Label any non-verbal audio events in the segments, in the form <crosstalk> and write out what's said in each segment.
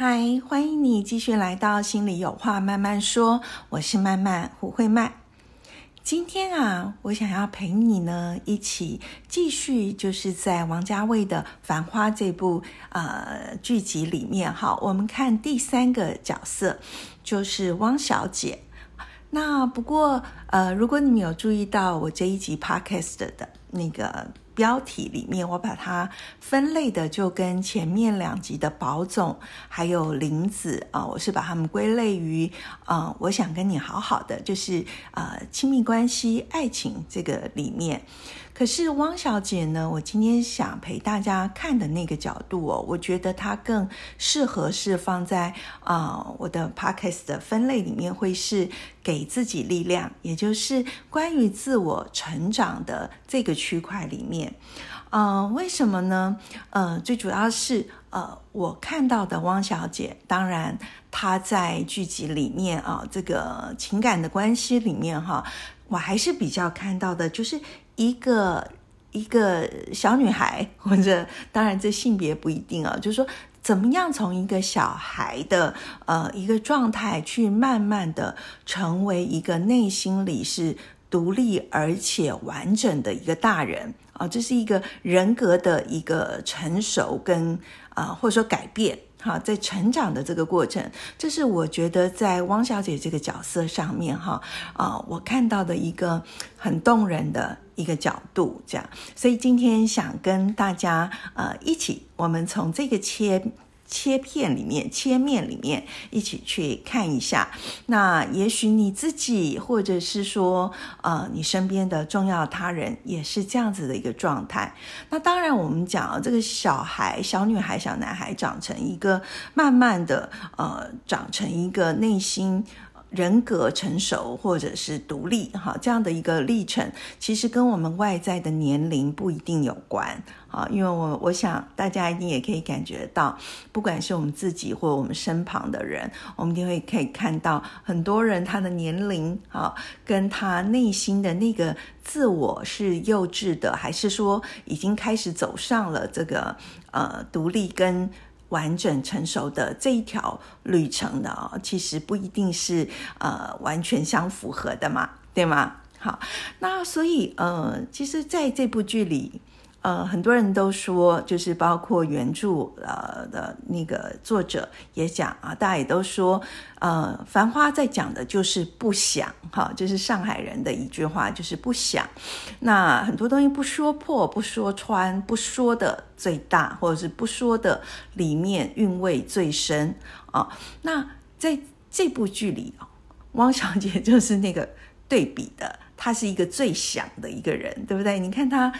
嗨，欢迎你继续来到心里有话慢慢说。我是慢慢胡慧曼。今天啊，我想要陪你呢一起继续，就是在王家卫的《繁花》这部呃剧集里面，哈，我们看第三个角色就是汪小姐。那不过呃，如果你们有注意到我这一集 Podcast 的那个。标题里面，我把它分类的就跟前面两集的宝总还有林子啊，我是把他们归类于啊，我想跟你好好的，就是啊亲密关系、爱情这个里面。可是汪小姐呢？我今天想陪大家看的那个角度哦，我觉得她更适合是放在啊我的 podcast 的分类里面，会是给自己力量，也就是关于自我成长的这个区块里面。嗯，为什么呢？呃，最主要是呃，我看到的汪小姐，当然她在剧集里面啊，这个情感的关系里面哈，我还是比较看到的，就是。一个一个小女孩，或者当然这性别不一定啊，就是说怎么样从一个小孩的呃一个状态，去慢慢的成为一个内心里是独立而且完整的一个大人啊，这是一个人格的一个成熟跟啊或者说改变。好，在成长的这个过程，这是我觉得在汪小姐这个角色上面，哈啊，我看到的一个很动人的一个角度，这样，所以今天想跟大家呃一起，我们从这个切。切片里面，切面里面，一起去看一下。那也许你自己，或者是说，呃，你身边的重要他人，也是这样子的一个状态。那当然，我们讲这个小孩、小女孩、小男孩长成一个，慢慢的，呃，长成一个内心。人格成熟或者是独立，哈，这样的一个历程，其实跟我们外在的年龄不一定有关，啊，因为我我想大家一定也可以感觉到，不管是我们自己或我们身旁的人，我们一定会可以看到很多人他的年龄，啊，跟他内心的那个自我是幼稚的，还是说已经开始走上了这个呃独立跟。完整成熟的这一条旅程的啊，其实不一定是呃完全相符合的嘛，对吗？好，那所以呃，其实在这部剧里。呃，很多人都说，就是包括原著呃的那个作者也讲啊，大家也都说，呃，《繁花》在讲的就是不想，哈，就是上海人的一句话，就是不想。那很多东西不说破、不说穿、不说的最大，或者是不说的里面韵味最深啊。那在这部剧里啊，汪小姐就是那个对比的，她是一个最想的一个人，对不对？你看她。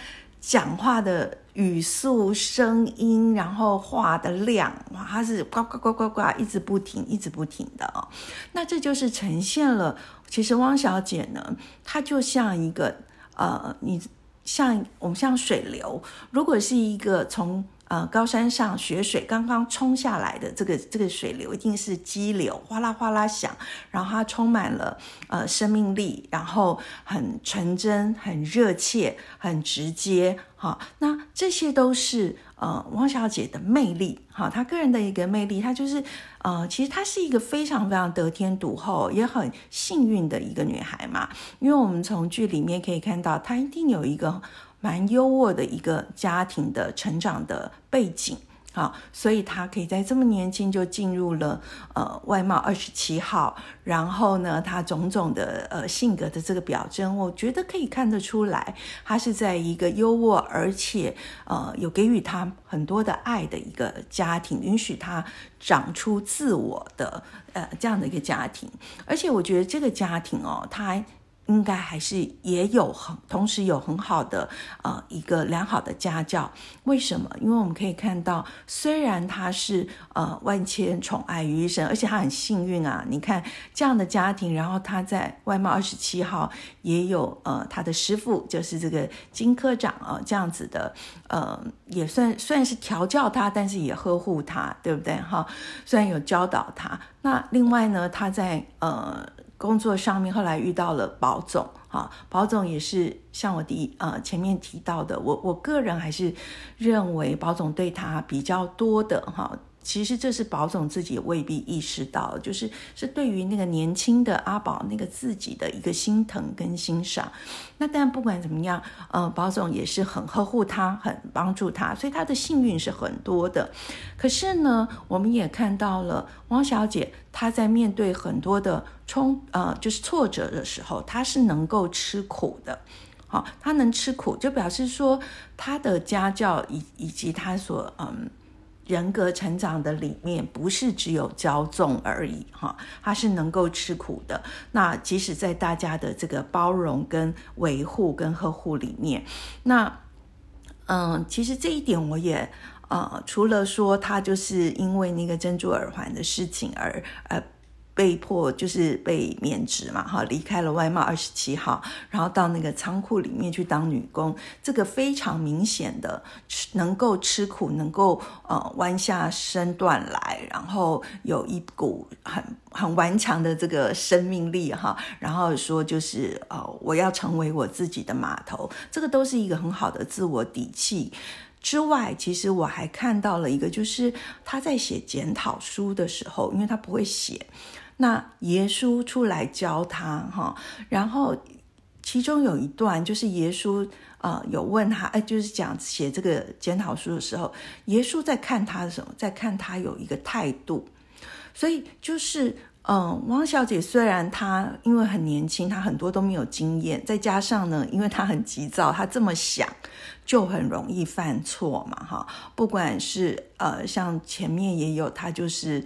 讲话的语速、声音，然后话的量，哇，它是呱呱呱呱呱，一直不停，一直不停的哦。那这就是呈现了，其实汪小姐呢，她就像一个呃，你像我们像水流，如果是一个从。呃，高山上雪水刚刚冲下来的这个这个水流一定是激流，哗啦哗啦响，然后它充满了呃生命力，然后很纯真、很热切、很直接，哈，那这些都是呃汪小姐的魅力，哈，她个人的一个魅力，她就是呃，其实她是一个非常非常得天独厚，也很幸运的一个女孩嘛，因为我们从剧里面可以看到，她一定有一个。蛮优渥的一个家庭的成长的背景，好，所以他可以在这么年轻就进入了呃外貌二十七号，然后呢，他种种的呃性格的这个表征，我觉得可以看得出来，他是在一个优渥而且呃有给予他很多的爱的一个家庭，允许他长出自我的呃这样的一个家庭，而且我觉得这个家庭哦，他。应该还是也有很，同时有很好的呃一个良好的家教。为什么？因为我们可以看到，虽然他是呃万千宠爱于一身，而且他很幸运啊。你看这样的家庭，然后他在外贸二十七号也有呃他的师傅，就是这个金科长啊，这样子的呃也算算是调教他，但是也呵护他，对不对？哈，虽然有教导他，那另外呢，他在呃。工作上面后来遇到了保总，哈，保总也是像我第一呃前面提到的，我我个人还是认为保总对他比较多的哈。其实这是保总自己未必意识到，就是是对于那个年轻的阿宝那个自己的一个心疼跟欣赏。那但不管怎么样，呃，保总也是很呵护他，很帮助他，所以他的幸运是很多的。可是呢，我们也看到了汪小姐她在面对很多的冲呃就是挫折的时候，他是能够吃苦的。好，他能吃苦，就表示说他的家教以以及他所嗯。人格成长的里面不是只有骄纵而已，哈，他是能够吃苦的。那即使在大家的这个包容、跟维护、跟呵护里面，那嗯，其实这一点我也呃，除了说他就是因为那个珍珠耳环的事情而呃。被迫就是被免职嘛，哈，离开了外贸二十七号，然后到那个仓库里面去当女工。这个非常明显的吃，能够吃苦，能够呃弯下身段来，然后有一股很很顽强的这个生命力，哈，然后说就是呃我要成为我自己的码头，这个都是一个很好的自我底气。之外，其实我还看到了一个，就是他在写检讨书的时候，因为他不会写。那耶稣出来教他哈，然后其中有一段就是耶稣呃有问他，哎，就是讲写这个检讨书的时候，耶稣在看他的时候，在看他有一个态度，所以就是嗯，汪小姐虽然她因为很年轻，她很多都没有经验，再加上呢，因为她很急躁，她这么想就很容易犯错嘛哈，不管是呃像前面也有她就是。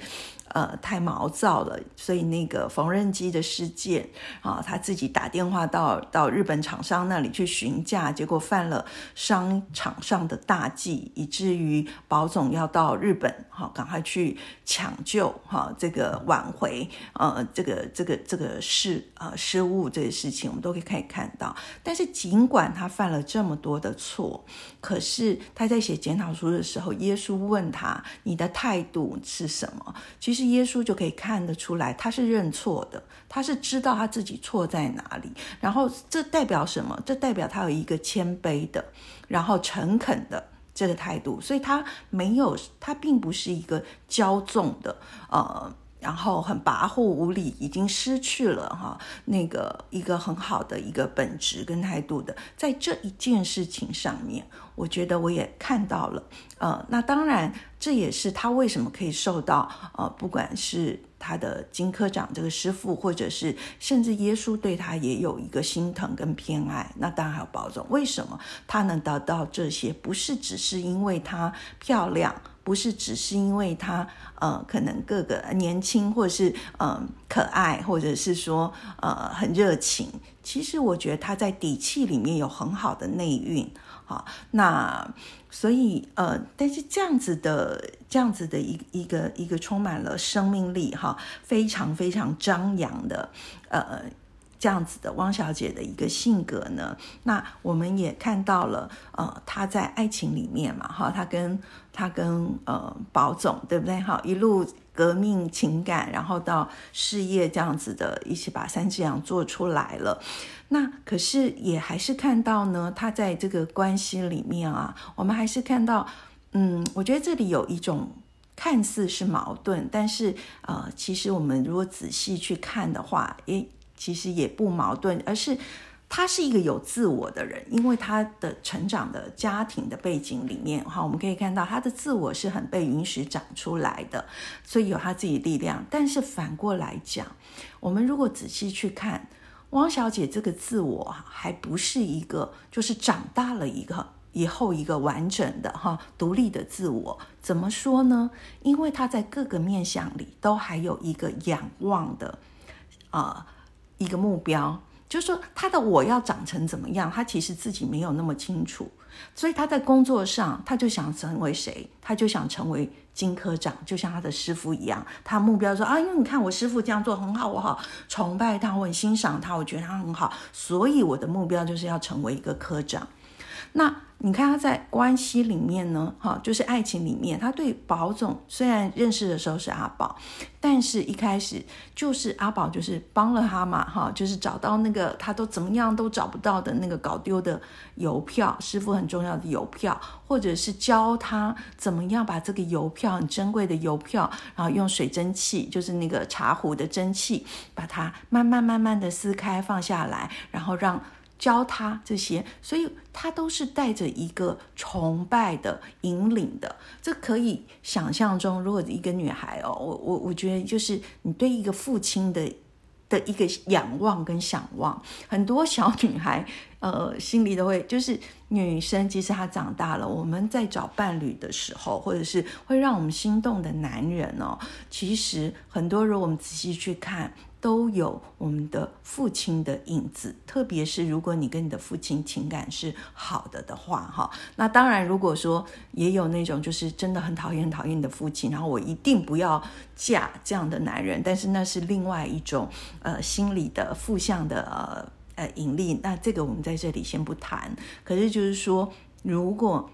呃，太毛躁了，所以那个缝纫机的事件啊，他自己打电话到到日本厂商那里去询价，结果犯了商场上的大忌，以至于保总要到日本哈，赶快去抢救哈，这个挽回呃，这个这个这个事呃失误这些事情，我们都可以可以看到。但是尽管他犯了这么多的错，可是他在写检讨书的时候，耶稣问他：“你的态度是什么？”其实。耶稣就可以看得出来，他是认错的，他是知道他自己错在哪里。然后这代表什么？这代表他有一个谦卑的，然后诚恳的这个态度。所以他没有，他并不是一个骄纵的，呃。然后很跋扈无礼，已经失去了哈那个一个很好的一个本质跟态度的，在这一件事情上面，我觉得我也看到了，呃，那当然这也是他为什么可以受到呃，不管是他的金科长这个师傅，或者是甚至耶稣对他也有一个心疼跟偏爱，那当然还有保重。为什么他能得到这些？不是只是因为他漂亮。不是只是因为他，呃，可能各个年轻，或者是嗯可爱，或者是说呃很热情。其实我觉得他在底气里面有很好的内蕴，哈。那所以呃，但是这样子的这样子的一一个一个充满了生命力，哈，非常非常张扬的，呃。这样子的汪小姐的一个性格呢，那我们也看到了，呃，她在爱情里面嘛，哈，她跟她跟呃保总对不对？哈，一路革命情感，然后到事业这样子的，一起把三只羊做出来了。那可是也还是看到呢，她在这个关系里面啊，我们还是看到，嗯，我觉得这里有一种看似是矛盾，但是呃，其实我们如果仔细去看的话，诶。其实也不矛盾，而是他是一个有自我的人，因为他的成长的家庭的背景里面，哈，我们可以看到他的自我是很被允许长出来的，所以有他自己力量。但是反过来讲，我们如果仔细去看汪小姐这个自我，还不是一个就是长大了一个以后一个完整的哈独立的自我。怎么说呢？因为他在各个面相里都还有一个仰望的啊。一个目标就是说他的我要长成怎么样，他其实自己没有那么清楚，所以他在工作上他就想成为谁，他就想成为金科长，就像他的师傅一样，他目标说啊，因为你看我师傅这样做很好，我好崇拜他，我很欣赏他，我觉得他很好，所以我的目标就是要成为一个科长。那你看他在关系里面呢，哈，就是爱情里面，他对宝总虽然认识的时候是阿宝，但是一开始就是阿宝就是帮了他嘛，哈，就是找到那个他都怎么样都找不到的那个搞丢的邮票，师傅很重要的邮票，或者是教他怎么样把这个邮票很珍贵的邮票，然后用水蒸气，就是那个茶壶的蒸汽，把它慢慢慢慢的撕开放下来，然后让。教他这些，所以他都是带着一个崇拜的引领的。这可以想象中，如果一个女孩哦，我我我觉得就是你对一个父亲的的一个仰望跟想望，很多小女孩呃心里都会，就是女生即使她长大了，我们在找伴侣的时候，或者是会让我们心动的男人哦，其实很多如果我们仔细去看。都有我们的父亲的影子，特别是如果你跟你的父亲情感是好的的话，哈，那当然，如果说也有那种就是真的很讨厌、讨厌你的父亲，然后我一定不要嫁这样的男人，但是那是另外一种呃心理的负向的呃呃引力，那这个我们在这里先不谈。可是就是说，如果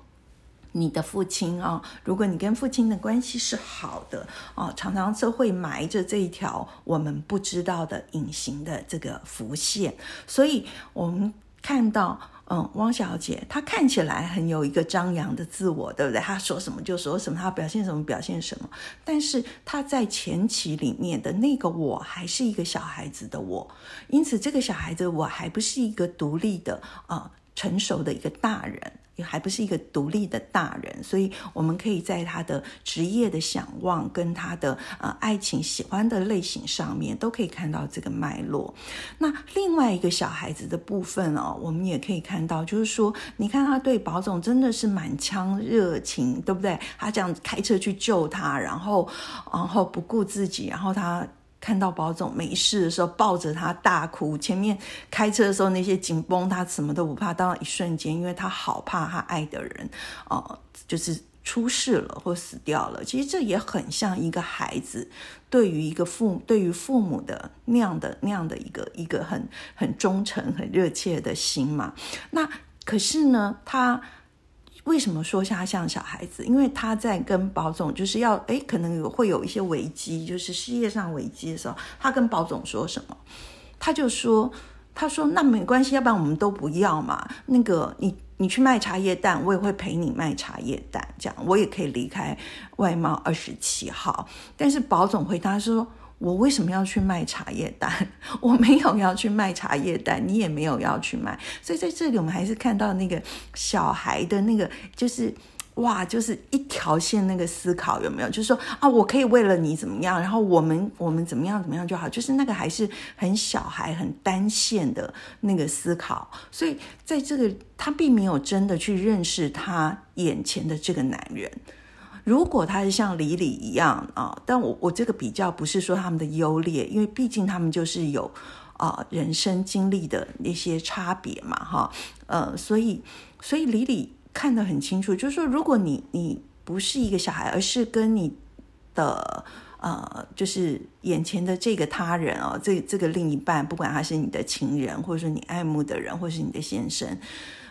你的父亲啊，如果你跟父亲的关系是好的啊，常常就会埋着这一条我们不知道的隐形的这个浮线。所以，我们看到，嗯，汪小姐她看起来很有一个张扬的自我，对不对？她说什么就说什么，她表现什么表现什么。但是她在前期里面的那个我还是一个小孩子的我，因此这个小孩子我还不是一个独立的啊成熟的一个大人。还不是一个独立的大人，所以我们可以在他的职业的想望跟他的呃爱情喜欢的类型上面都可以看到这个脉络。那另外一个小孩子的部分哦，我们也可以看到，就是说，你看他对保总真的是满腔热情，对不对？他这样开车去救他，然后然后不顾自己，然后他。看到宝总没事的时候，抱着他大哭。前面开车的时候那些紧绷，他什么都不怕。到一瞬间，因为他好怕他爱的人，哦，就是出事了或死掉了。其实这也很像一个孩子对于一个父对于父母的那样的那样的一个一个很很忠诚、很热切的心嘛。那可是呢，他。为什么说他像小孩子？因为他在跟保总就是要哎，可能有会有一些危机，就是事业上危机的时候，他跟保总说什么？他就说：“他说那没关系，要不然我们都不要嘛。那个你你去卖茶叶蛋，我也会陪你卖茶叶蛋，这样我也可以离开外贸二十七号。”但是保总回答说。我为什么要去卖茶叶蛋？<laughs> 我没有要去卖茶叶蛋，你也没有要去卖，所以在这里我们还是看到那个小孩的那个，就是哇，就是一条线那个思考有没有？就是说啊，我可以为了你怎么样，然后我们我们怎么样怎么样就好，就是那个还是很小孩很单线的那个思考。所以在这个他并没有真的去认识他眼前的这个男人。如果他是像李李一样啊，但我我这个比较不是说他们的优劣，因为毕竟他们就是有啊人生经历的那些差别嘛，哈，呃，所以所以李李看得很清楚，就是说，如果你你不是一个小孩，而是跟你的呃，就是眼前的这个他人哦，这这个另一半，不管他是你的情人，或者说你爱慕的人，或是你的先生。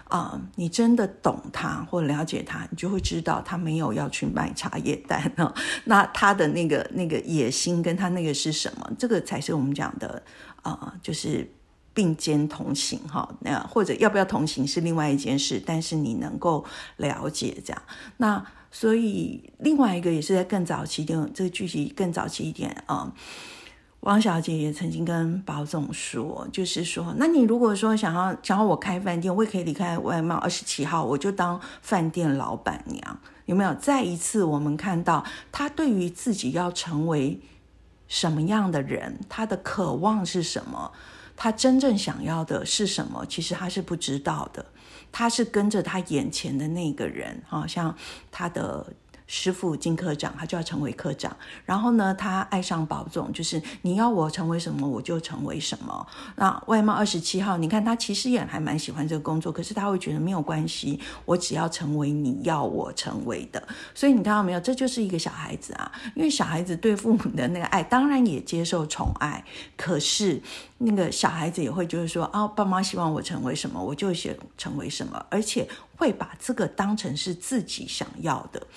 啊，你真的懂他或了解他，你就会知道他没有要去卖茶叶蛋哦。<laughs> 那他的那个那个野心跟他那个是什么？这个才是我们讲的啊，就是并肩同行哈。那或者要不要同行是另外一件事，但是你能够了解这样。那所以另外一个也是在更早期一点，这个剧情更早期一点啊。汪小姐也曾经跟保总说，就是说，那你如果说想要想要我开饭店，我也可以离开外贸二十七号，我就当饭店老板娘，有没有？再一次，我们看到他对于自己要成为什么样的人，他的渴望是什么，他真正想要的是什么，其实他是不知道的，他是跟着他眼前的那个人，好像他的。师傅金科长，他就要成为科长。然后呢，他爱上保总，就是你要我成为什么，我就成为什么。那外贸二十七号，你看他其实也还蛮喜欢这个工作，可是他会觉得没有关系，我只要成为你要我成为的。所以你看到没有，这就是一个小孩子啊，因为小孩子对父母的那个爱，当然也接受宠爱，可是那个小孩子也会就是说，哦，爸妈希望我成为什么，我就想成为什么，而且会把这个当成是自己想要的。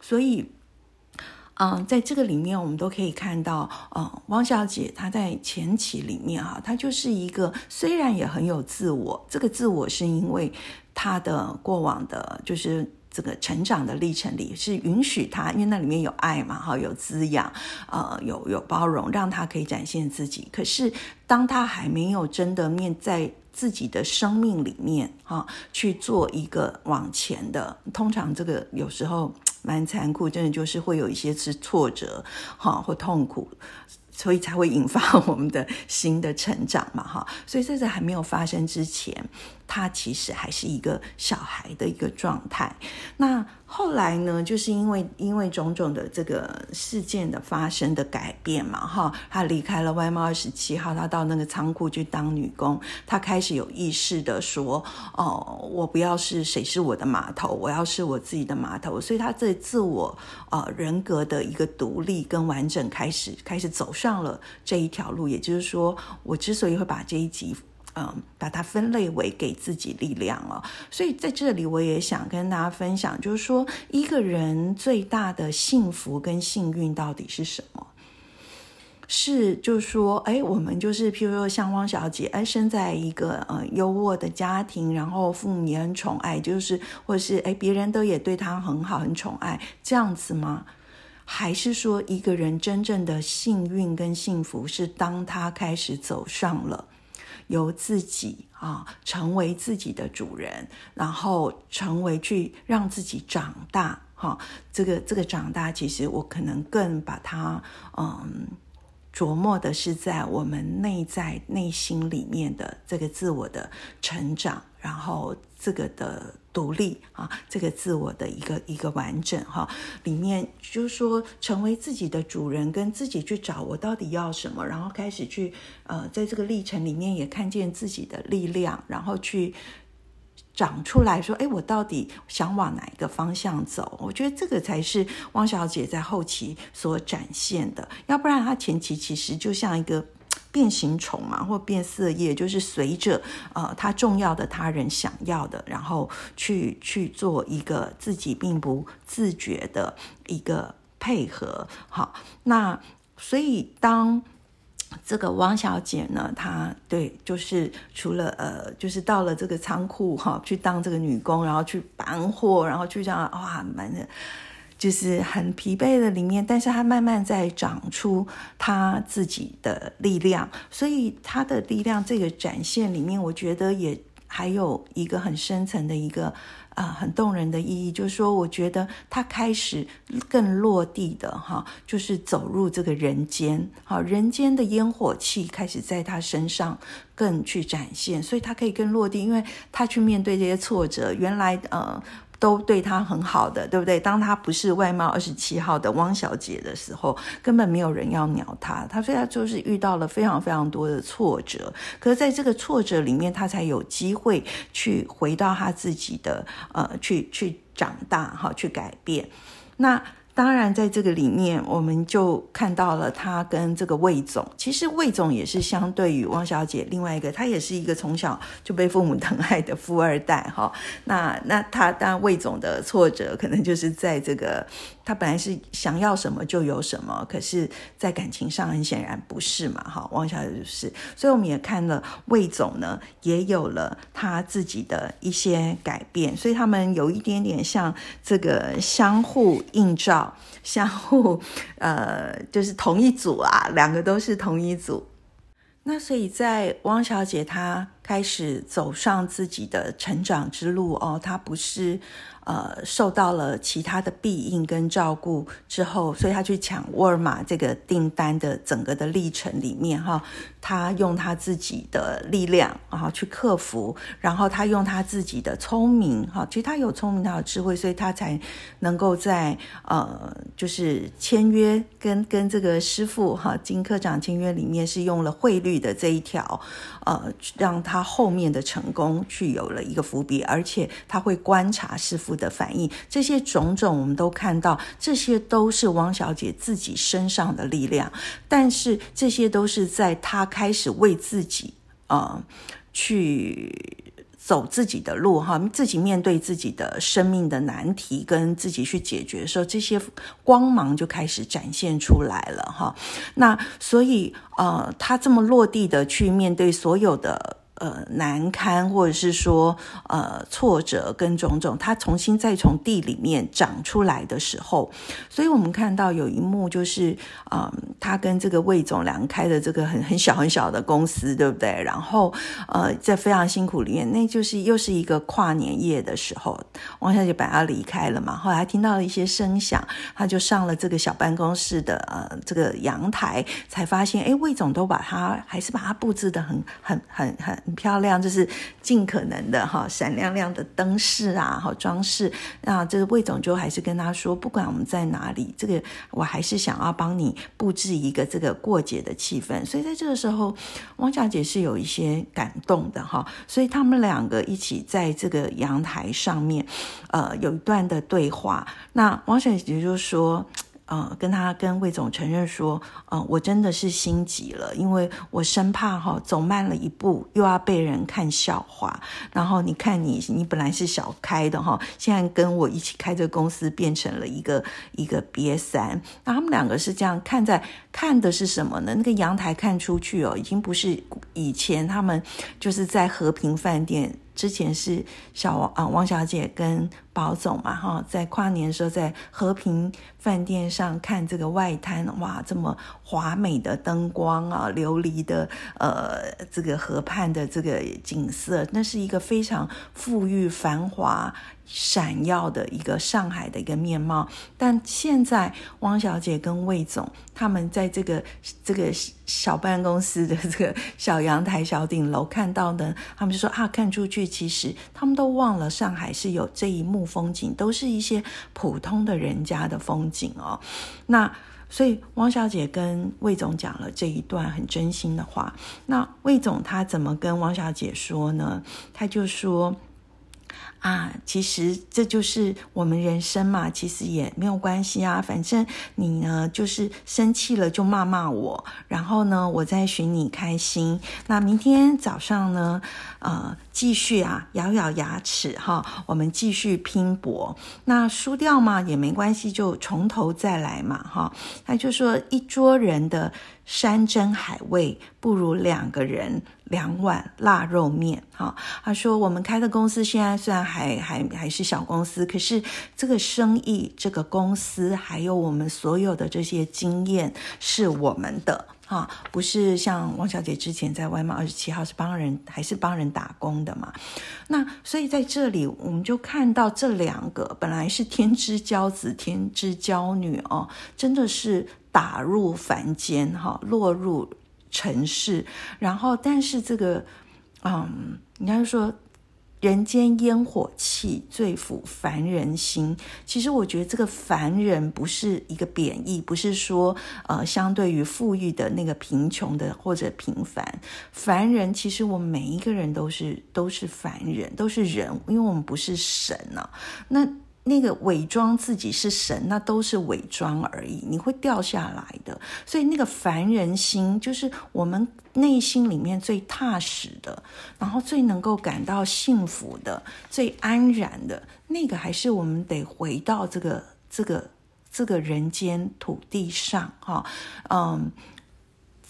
所以，嗯，在这个里面，我们都可以看到，嗯，汪小姐她在前期里面哈，她就是一个虽然也很有自我，这个自我是因为她的过往的，就是这个成长的历程里是允许他，因为那里面有爱嘛，哈，有滋养，呃，有有包容，让他可以展现自己。可是，当他还没有真的面在自己的生命里面，哈，去做一个往前的，通常这个有时候。蛮残酷，真的就是会有一些是挫折，哈，或痛苦，所以才会引发我们的新的成长嘛，哈。所以在这还没有发生之前。他其实还是一个小孩的一个状态。那后来呢，就是因为因为种种的这个事件的发生的改变嘛，哈，他离开了外贸二十七号，他到那个仓库去当女工，他开始有意识的说：“哦，我不要是谁是我的码头，我要是我自己的码头。”所以，他这自我呃人格的一个独立跟完整，开始开始走上了这一条路。也就是说，我之所以会把这一集。嗯，把它分类为给自己力量哦。所以在这里，我也想跟大家分享，就是说，一个人最大的幸福跟幸运到底是什么？是，就是说，哎，我们就是，譬如说，像汪小姐，哎，生在一个呃优渥的家庭，然后父母也很宠爱，就是，或者是，哎，别人都也对她很好，很宠爱，这样子吗？还是说，一个人真正的幸运跟幸福，是当他开始走上了。由自己啊，成为自己的主人，然后成为去让自己长大哈。这个这个长大，其实我可能更把它嗯。琢磨的是在我们内在内心里面的这个自我的成长，然后这个的独立啊，这个自我的一个一个完整哈，里面就是说成为自己的主人，跟自己去找我到底要什么，然后开始去呃，在这个历程里面也看见自己的力量，然后去。长出来说：“哎，我到底想往哪一个方向走？我觉得这个才是汪小姐在后期所展现的。要不然，她前期其实就像一个变形虫嘛，或变色叶，就是随着呃他重要的他人想要的，然后去去做一个自己并不自觉的一个配合。好，那所以当。”这个汪小姐呢，她对，就是除了呃，就是到了这个仓库哈，去当这个女工，然后去搬货，然后去这样哇，蛮的，就是很疲惫的里面，但是他慢慢在长出他自己的力量，所以他的力量这个展现里面，我觉得也还有一个很深层的一个。啊，很动人的意义，就是说，我觉得他开始更落地的哈，就是走入这个人间，好，人间的烟火气开始在他身上更去展现，所以他可以更落地，因为他去面对这些挫折，原来呃。都对她很好的，对不对？当她不是外貌二十七号的汪小姐的时候，根本没有人要鸟他。他所以他就是遇到了非常非常多的挫折，可是在这个挫折里面，她才有机会去回到她自己的呃，去去长大哈，去改变。那。当然，在这个里面，我们就看到了他跟这个魏总。其实魏总也是相对于汪小姐另外一个，他也是一个从小就被父母疼爱的富二代哈。<laughs> 那那他当然魏总的挫折，可能就是在这个。他本来是想要什么就有什么，可是，在感情上很显然不是嘛，哈，汪小姐就是，所以我们也看了魏总呢，也有了他自己的一些改变，所以他们有一点点像这个相互映照，相互呃，就是同一组啊，两个都是同一组。那所以在汪小姐她。开始走上自己的成长之路哦，他不是。呃，受到了其他的庇应跟照顾之后，所以他去抢沃尔玛这个订单的整个的历程里面，哈，他用他自己的力量啊去克服，然后他用他自己的聪明，哈，其实他有聪明，他有智慧，所以他才能够在呃，就是签约跟跟这个师傅哈金科长签约里面是用了汇率的这一条，呃，让他后面的成功具有了一个伏笔，而且他会观察师傅。的反应，这些种种我们都看到，这些都是汪小姐自己身上的力量，但是这些都是在她开始为自己呃去走自己的路哈，自己面对自己的生命的难题，跟自己去解决的时候，这些光芒就开始展现出来了哈。那所以呃，他这么落地的去面对所有的。呃，难堪或者是说呃挫折跟种种，他重新再从地里面长出来的时候，所以我们看到有一幕就是，嗯，他跟这个魏总两开的这个很很小很小的公司，对不对？然后呃，在非常辛苦里面，那就是又是一个跨年夜的时候，王小姐本来要离开了嘛，后来听到了一些声响，他就上了这个小办公室的呃这个阳台，才发现，哎，魏总都把他还是把他布置的很很很。很很漂亮，就是尽可能的哈，闪亮亮的灯饰啊，好装饰。那这个魏总就还是跟他说，不管我们在哪里，这个我还是想要帮你布置一个这个过节的气氛。所以在这个时候，汪小姐是有一些感动的哈。所以他们两个一起在这个阳台上面，呃，有一段的对话。那汪小姐就说。呃，跟他跟魏总承认说，呃，我真的是心急了，因为我生怕哈走慢了一步又要被人看笑话。然后你看你，你本来是小开的哈，现在跟我一起开这个公司变成了一个一个瘪三。那他们两个是这样看在看的是什么呢？那个阳台看出去哦，已经不是以前他们就是在和平饭店。之前是小王啊，王小姐跟宝总嘛，哈，在跨年的时候在和平饭店上看这个外滩，哇，这么华美的灯光啊，琉璃的呃这个河畔的这个景色，那是一个非常富裕繁华。闪耀的一个上海的一个面貌，但现在汪小姐跟魏总他们在这个这个小办公室的这个小阳台、小顶楼看到的，他们就说啊，看出去其实他们都忘了上海是有这一幕风景，都是一些普通的人家的风景哦。那所以汪小姐跟魏总讲了这一段很真心的话，那魏总他怎么跟汪小姐说呢？他就说。啊，其实这就是我们人生嘛，其实也没有关系啊。反正你呢，就是生气了就骂骂我，然后呢，我再寻你开心。那明天早上呢，呃，继续啊，咬咬牙齿哈，我们继续拼搏。那输掉嘛也没关系，就从头再来嘛哈。他就说，一桌人的山珍海味，不如两个人。两碗腊肉面，哈，他说我们开的公司现在虽然还还还是小公司，可是这个生意、这个公司还有我们所有的这些经验是我们的，哈，不是像王小姐之前在外贸二十七号是帮人还是帮人打工的嘛？那所以在这里我们就看到这两个本来是天之骄子、天之骄女哦，真的是打入凡间，哈，落入。尘世，然后，但是这个，嗯，人家说人间烟火气最抚凡人心。其实我觉得这个凡人不是一个贬义，不是说呃，相对于富裕的那个贫穷的或者平凡，凡人其实我们每一个人都是都是凡人，都是人，因为我们不是神呢。那。那个伪装自己是神，那都是伪装而已，你会掉下来的。所以那个凡人心，就是我们内心里面最踏实的，然后最能够感到幸福的、最安然的那个，还是我们得回到这个、这个、这个人间土地上，哈，嗯。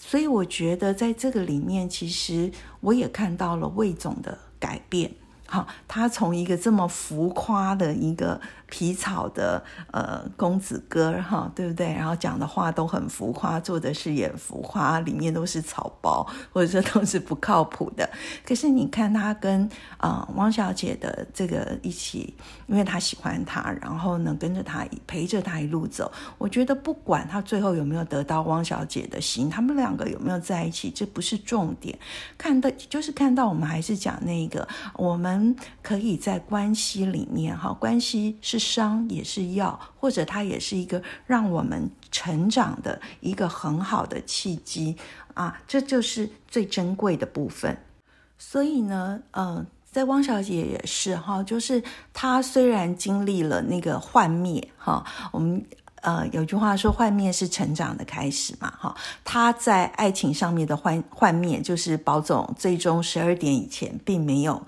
所以我觉得在这个里面，其实我也看到了魏总的改变。好，他从一个这么浮夸的一个皮草的呃公子哥哈，对不对？然后讲的话都很浮夸，做的事也浮夸，里面都是草包，或者说都是不靠谱的。可是你看他跟啊汪小姐的这个一起，因为他喜欢他，然后呢跟着他陪着他一路走。我觉得不管他最后有没有得到汪小姐的心，他们两个有没有在一起，这不是重点。看的就是看到我们还是讲那个，我们可以在关系里面哈，关系是。伤也是药，或者它也是一个让我们成长的一个很好的契机啊，这就是最珍贵的部分。所以呢，呃，在汪小姐也是哈，就是她虽然经历了那个幻灭哈，我们呃有句话说幻灭是成长的开始嘛哈，她在爱情上面的幻幻灭，就是保总最终十二点以前并没有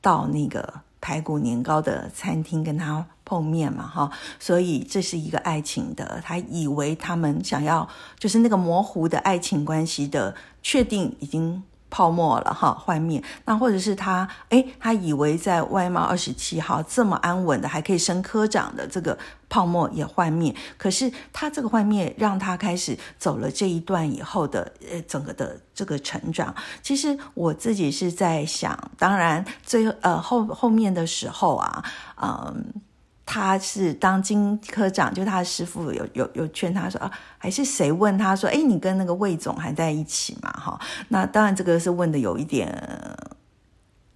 到那个。排骨年糕的餐厅跟他碰面嘛，哈，所以这是一个爱情的，他以为他们想要就是那个模糊的爱情关系的确定已经。泡沫了哈，幻灭。那或者是他，哎，他以为在外贸二十七号这么安稳的，还可以升科长的这个泡沫也幻灭。可是他这个幻灭，让他开始走了这一段以后的，呃，整个的这个成长。其实我自己是在想，当然最呃后后面的时候啊，嗯。他是当金科长，就他的师傅有有有劝他说啊，还是谁问他说，哎，你跟那个魏总还在一起嘛？哈，那当然这个是问的有一点。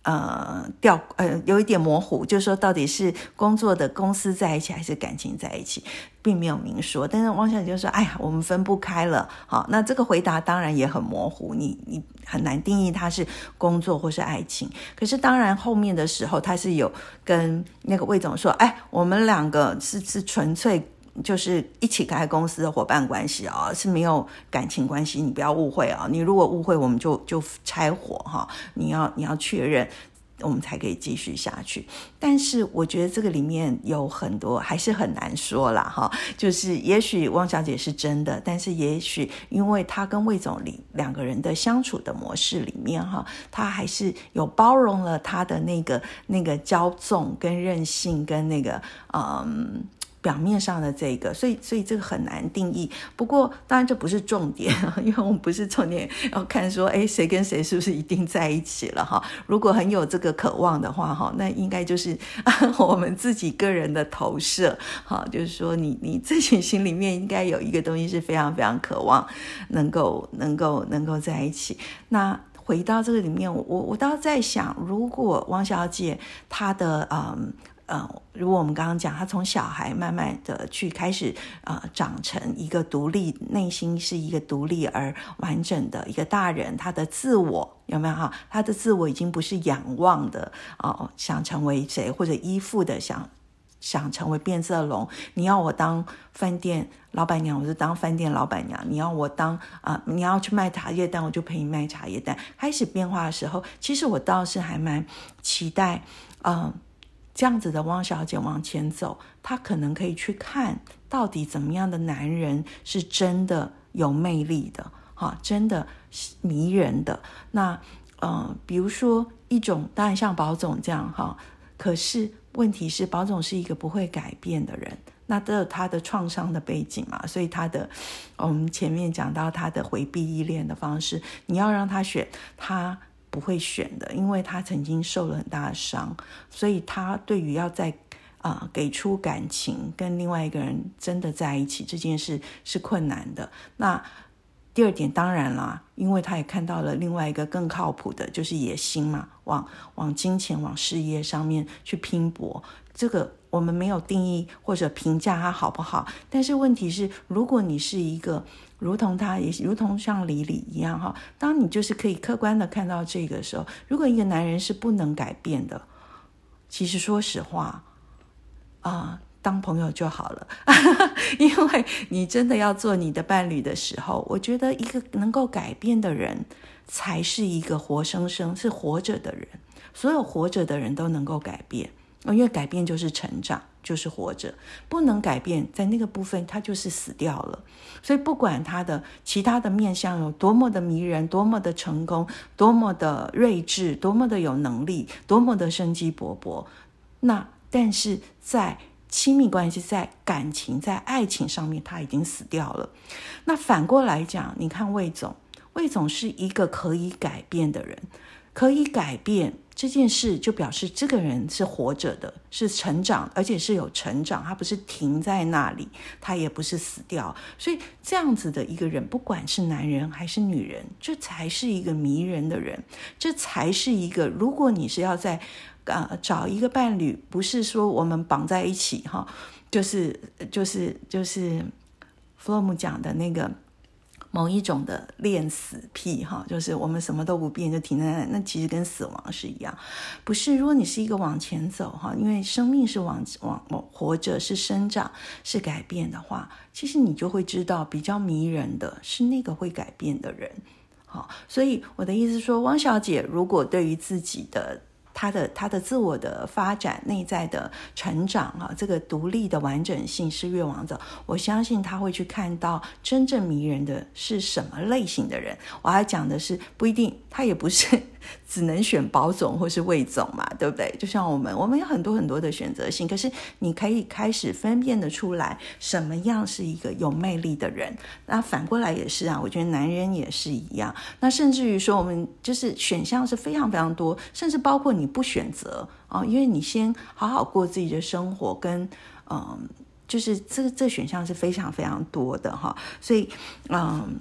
呃，调呃有一点模糊，就是说到底是工作的公司在一起还是感情在一起，并没有明说。但是汪小姐就说：“哎呀，我们分不开了。”好，那这个回答当然也很模糊，你你很难定义它是工作或是爱情。可是当然后面的时候，他是有跟那个魏总说：“哎，我们两个是是纯粹。”就是一起开公司的伙伴关系啊，是没有感情关系，你不要误会啊！你如果误会，我们就就拆伙哈！你要你要确认，我们才可以继续下去。但是我觉得这个里面有很多还是很难说啦哈。就是也许汪小姐是真的，但是也许因为她跟魏总理两个人的相处的模式里面哈，她还是有包容了他的那个那个骄纵跟任性跟那个嗯。表面上的这个，所以所以这个很难定义。不过当然这不是重点，<laughs> 因为我们不是重点要看说，哎，谁跟谁是不是一定在一起了哈？如果很有这个渴望的话哈，那应该就是 <laughs> 我们自己个人的投射哈，就是说你你自己心里面应该有一个东西是非常非常渴望能够能够能够在一起。那回到这个里面，我我倒在想，如果汪小姐她的嗯。嗯，如果我们刚刚讲，他从小孩慢慢的去开始，呃，长成一个独立，内心是一个独立而完整的一个大人，他的自我有没有哈？他的自我已经不是仰望的哦，想成为谁或者依附的，想想成为变色龙。你要我当饭店老板娘，我就当饭店老板娘；你要我当啊，你要去卖茶叶蛋，我就陪你卖茶叶蛋。开始变化的时候，其实我倒是还蛮期待，嗯。这样子的汪小姐往前走，她可能可以去看到底怎么样的男人是真的有魅力的，哈，真的迷人的。那，呃，比如说一种，当然像宝总这样，哈，可是问题是宝总是一个不会改变的人，那都有他的创伤的背景嘛，所以他的，我们前面讲到他的回避依恋的方式，你要让他选他。不会选的，因为他曾经受了很大的伤，所以他对于要在啊给出感情跟另外一个人真的在一起这件事是困难的。那第二点当然啦，因为他也看到了另外一个更靠谱的，就是野心嘛，往往金钱、往事业上面去拼搏。这个我们没有定义或者评价他好不好，但是问题是，如果你是一个。如同他，也如同像李李一样哈。当你就是可以客观的看到这个时候，如果一个男人是不能改变的，其实说实话，啊，当朋友就好了。<laughs> 因为你真的要做你的伴侣的时候，我觉得一个能够改变的人，才是一个活生生是活着的人。所有活着的人都能够改变。因为改变就是成长，就是活着。不能改变，在那个部分，他就是死掉了。所以，不管他的其他的面相有多么的迷人，多么的成功，多么的睿智，多么的有能力，多么的生机勃勃，那但是在亲密关系、在感情、在爱情上面，他已经死掉了。那反过来讲，你看魏总，魏总是一个可以改变的人，可以改变。这件事就表示这个人是活着的，是成长，而且是有成长。他不是停在那里，他也不是死掉。所以这样子的一个人，不管是男人还是女人，这才是一个迷人的人，这才是一个。如果你是要在呃找一个伴侣，不是说我们绑在一起哈，就是就是就是弗洛姆讲的那个。某一种的恋死癖，哈，就是我们什么都不变就停在那，那其实跟死亡是一样，不是？如果你是一个往前走，哈，因为生命是往往活着，是生长，是改变的话，其实你就会知道，比较迷人的是那个会改变的人，好，所以我的意思说，汪小姐如果对于自己的。他的他的自我的发展、内在的成长啊，这个独立的完整性是越往走，我相信他会去看到真正迷人的是什么类型的人。我要讲的是不一定，他也不是。只能选保总或是魏总嘛，对不对？就像我们，我们有很多很多的选择性，可是你可以开始分辨得出来，什么样是一个有魅力的人。那反过来也是啊，我觉得男人也是一样。那甚至于说，我们就是选项是非常非常多，甚至包括你不选择啊，因为你先好好过自己的生活，跟嗯，就是这这选项是非常非常多的哈。所以嗯，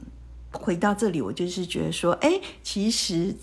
回到这里，我就是觉得说，哎，其实。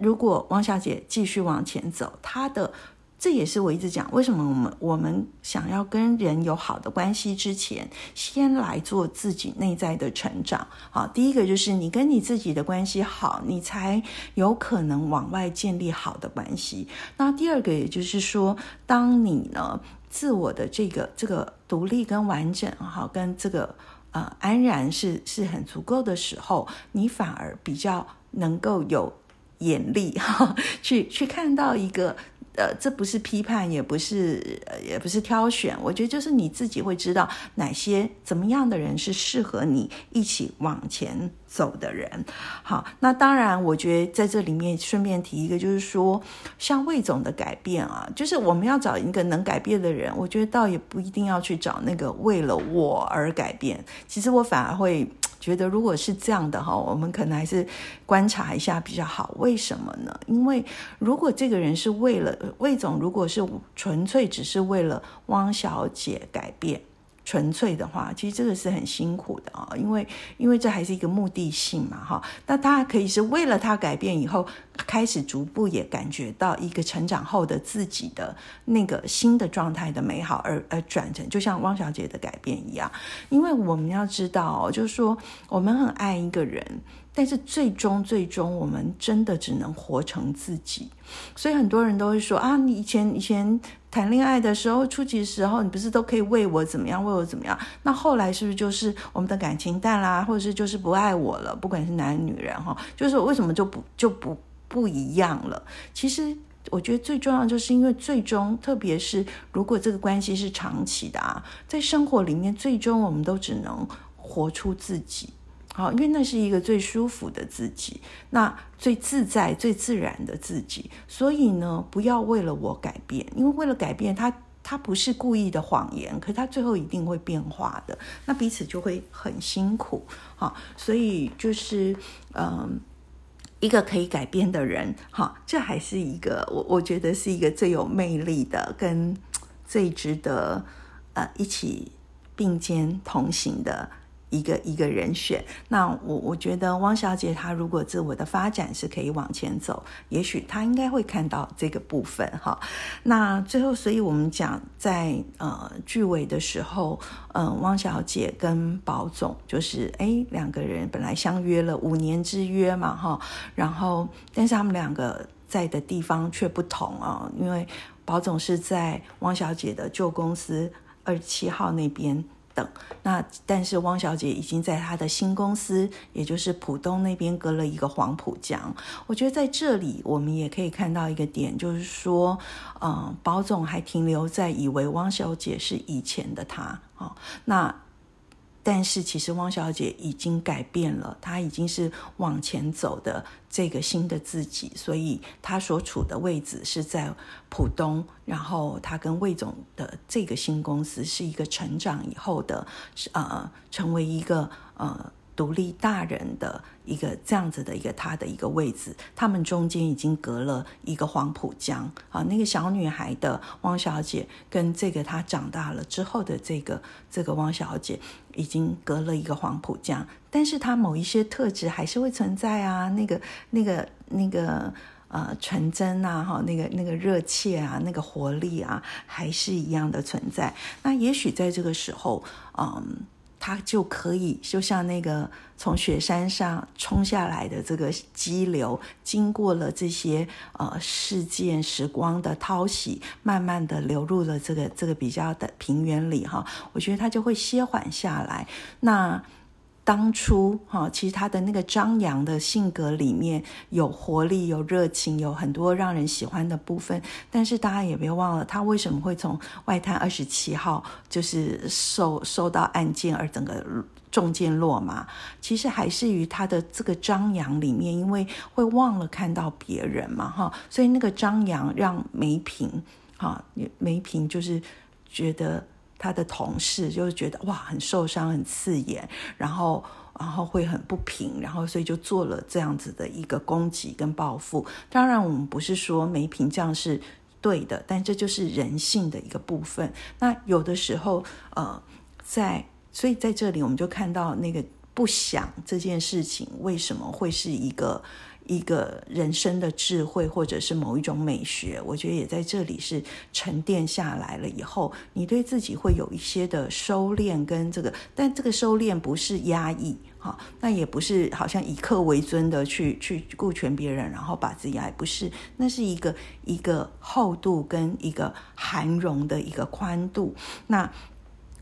如果汪小姐继续往前走，她的这也是我一直讲，为什么我们我们想要跟人有好的关系之前，先来做自己内在的成长。好，第一个就是你跟你自己的关系好，你才有可能往外建立好的关系。那第二个，也就是说，当你呢自我的这个这个独立跟完整，哈，跟这个呃安然是是很足够的时候，你反而比较能够有。眼力 <laughs> 哈，去去看到一个，呃，这不是批判，也不是，也不是挑选，我觉得就是你自己会知道哪些怎么样的人是适合你一起往前走的人。好，那当然，我觉得在这里面顺便提一个，就是说，像魏总的改变啊，就是我们要找一个能改变的人，我觉得倒也不一定要去找那个为了我而改变，其实我反而会。觉得如果是这样的哈，我们可能还是观察一下比较好。为什么呢？因为如果这个人是为了魏总，如果是纯粹只是为了汪小姐改变。纯粹的话，其实这个是很辛苦的啊，因为因为这还是一个目的性嘛，哈。那他可以是为了他改变以后，开始逐步也感觉到一个成长后的自己的那个新的状态的美好，而而转成就像汪小姐的改变一样。因为我们要知道，就是说我们很爱一个人。但是最终，最终，我们真的只能活成自己。所以很多人都会说啊，你以前以前谈恋爱的时候，初级时候，你不是都可以为我怎么样，为我怎么样？那后来是不是就是我们的感情淡啦，或者是就是不爱我了？不管是男女人哈，就是为什么就不就不不一样了？其实我觉得最重要就是因为最终，特别是如果这个关系是长期的啊，在生活里面，最终我们都只能活出自己。好，因为那是一个最舒服的自己，那最自在、最自然的自己。所以呢，不要为了我改变，因为为了改变他，他不是故意的谎言，可他最后一定会变化的。那彼此就会很辛苦。好，所以就是嗯，一个可以改变的人，哈，这还是一个我我觉得是一个最有魅力的，跟最值得呃一起并肩同行的。一个一个人选，那我我觉得汪小姐她如果自我的发展是可以往前走，也许她应该会看到这个部分哈。那最后，所以我们讲在呃剧尾的时候，嗯，汪小姐跟宝总就是哎两个人本来相约了五年之约嘛哈，然后但是他们两个在的地方却不同啊，因为宝总是在汪小姐的旧公司二十七号那边。那，但是汪小姐已经在她的新公司，也就是浦东那边隔了一个黄浦江。我觉得在这里，我们也可以看到一个点，就是说，嗯，包总还停留在以为汪小姐是以前的她，哦，那。但是其实汪小姐已经改变了，她已经是往前走的这个新的自己，所以她所处的位置是在浦东，然后她跟魏总的这个新公司是一个成长以后的，呃，成为一个呃。独立大人的一个这样子的一个他的一个位置，他们中间已经隔了一个黄浦江啊。那个小女孩的汪小姐跟这个她长大了之后的这个这个汪小姐，已经隔了一个黄浦江，但是她某一些特质还是会存在啊。那个那个那个呃纯真啊，哈，那个那个热切啊，那个活力啊，还是一样的存在。那也许在这个时候，嗯。它就可以，就像那个从雪山上冲下来的这个激流，经过了这些呃事件、时光的淘洗，慢慢的流入了这个这个比较的平原里哈。我觉得它就会歇缓下来。那。当初哈，其实他的那个张扬的性格里面有活力、有热情，有很多让人喜欢的部分。但是大家也别忘了，他为什么会从外滩二十七号就是受受到案件而整个中箭落马？其实还是于他的这个张扬里面，因为会忘了看到别人嘛哈，所以那个张扬让梅萍哈梅萍就是觉得。他的同事就是觉得哇很受伤很刺眼，然后然后会很不平，然后所以就做了这样子的一个攻击跟报复。当然我们不是说梅平这样是对的，但这就是人性的一个部分。那有的时候呃在所以在这里我们就看到那个不想这件事情为什么会是一个。一个人生的智慧，或者是某一种美学，我觉得也在这里是沉淀下来了以后，你对自己会有一些的收敛跟这个，但这个收敛不是压抑，哈，那也不是好像以客为尊的去去顾全别人，然后把自己压，不是，那是一个一个厚度跟一个涵容的一个宽度，那。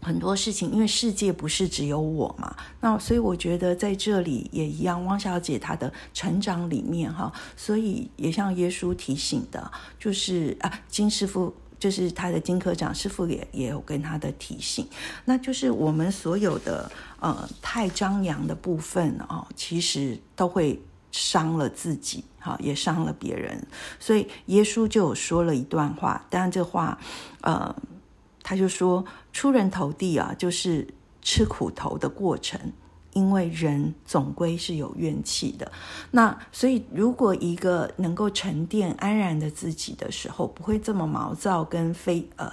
很多事情，因为世界不是只有我嘛，那所以我觉得在这里也一样。汪小姐她的成长里面哈，所以也像耶稣提醒的，就是啊，金师傅就是他的金科长师傅也也有跟他的提醒，那就是我们所有的呃太张扬的部分啊，其实都会伤了自己，哈，也伤了别人。所以耶稣就有说了一段话，当然这话呃。他就说：“出人头地啊，就是吃苦头的过程，因为人总归是有怨气的。那所以，如果一个能够沉淀安然的自己的时候，不会这么毛躁跟非呃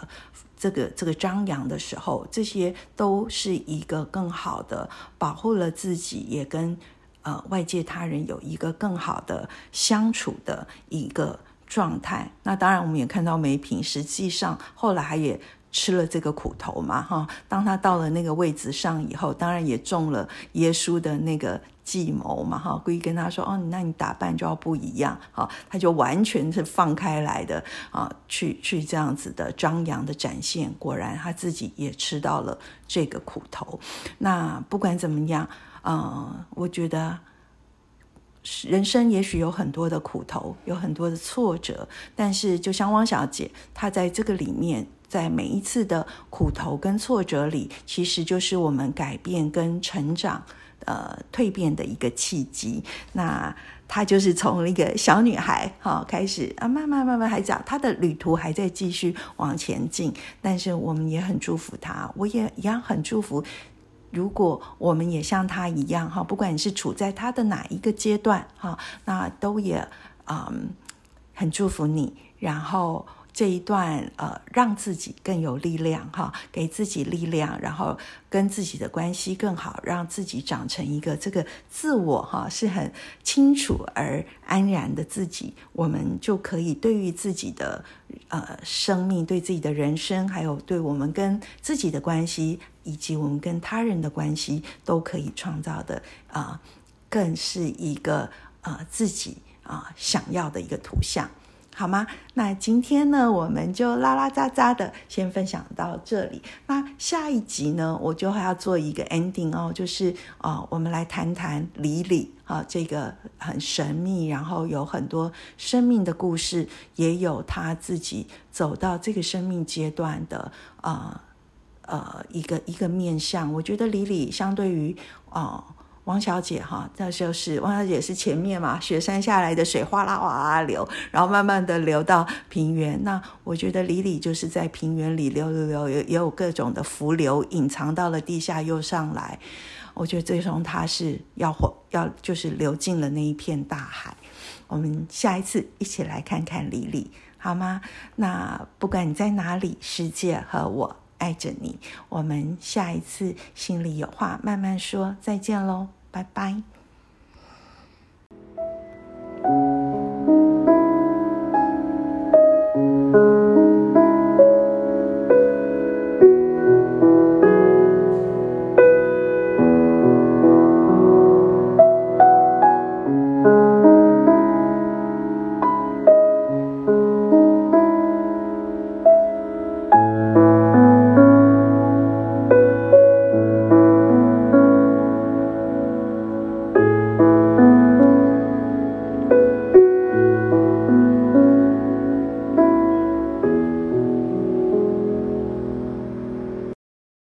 这个这个张扬的时候，这些都是一个更好的保护了自己，也跟呃外界他人有一个更好的相处的一个状态。那当然，我们也看到梅萍，实际上后来也。”吃了这个苦头嘛，哈！当他到了那个位置上以后，当然也中了耶稣的那个计谋嘛，哈！故意跟他说：“哦，那你打扮就要不一样，哈！”他就完全是放开来的啊，去去这样子的张扬的展现。果然他自己也吃到了这个苦头。那不管怎么样，嗯，我觉得人生也许有很多的苦头，有很多的挫折，但是就像汪小姐，她在这个里面。在每一次的苦头跟挫折里，其实就是我们改变跟成长、呃蜕变的一个契机。那她就是从一个小女孩哈开始啊，慢慢慢慢还讲她的旅途还在继续往前进。但是我们也很祝福她，我也一样很祝福。如果我们也像她一样哈，不管你是处在她的哪一个阶段哈，那都也嗯很祝福你。然后。这一段呃，让自己更有力量哈，给自己力量，然后跟自己的关系更好，让自己长成一个这个自我哈是很清楚而安然的自己，我们就可以对于自己的呃生命、对自己的人生，还有对我们跟自己的关系，以及我们跟他人的关系，都可以创造的啊，更是一个呃自己啊想要的一个图像。好吗？那今天呢，我们就拉拉杂杂的先分享到这里。那下一集呢，我就还要做一个 ending 哦，就是啊，我们来谈谈李李啊，这个很神秘，然后有很多生命的故事，也有他自己走到这个生命阶段的啊呃一个一个面相。我觉得李李相对于啊。王小姐哈，那就是王小姐是前面嘛，雪山下来的水哗啦哗啦流，然后慢慢的流到平原。那我觉得李李就是在平原里流流流，也有各种的浮流隐藏到了地下又上来。我觉得最终它是要要就是流进了那一片大海。我们下一次一起来看看李李好吗？那不管你在哪里，世界和我爱着你。我们下一次心里有话慢慢说，再见喽。拜拜。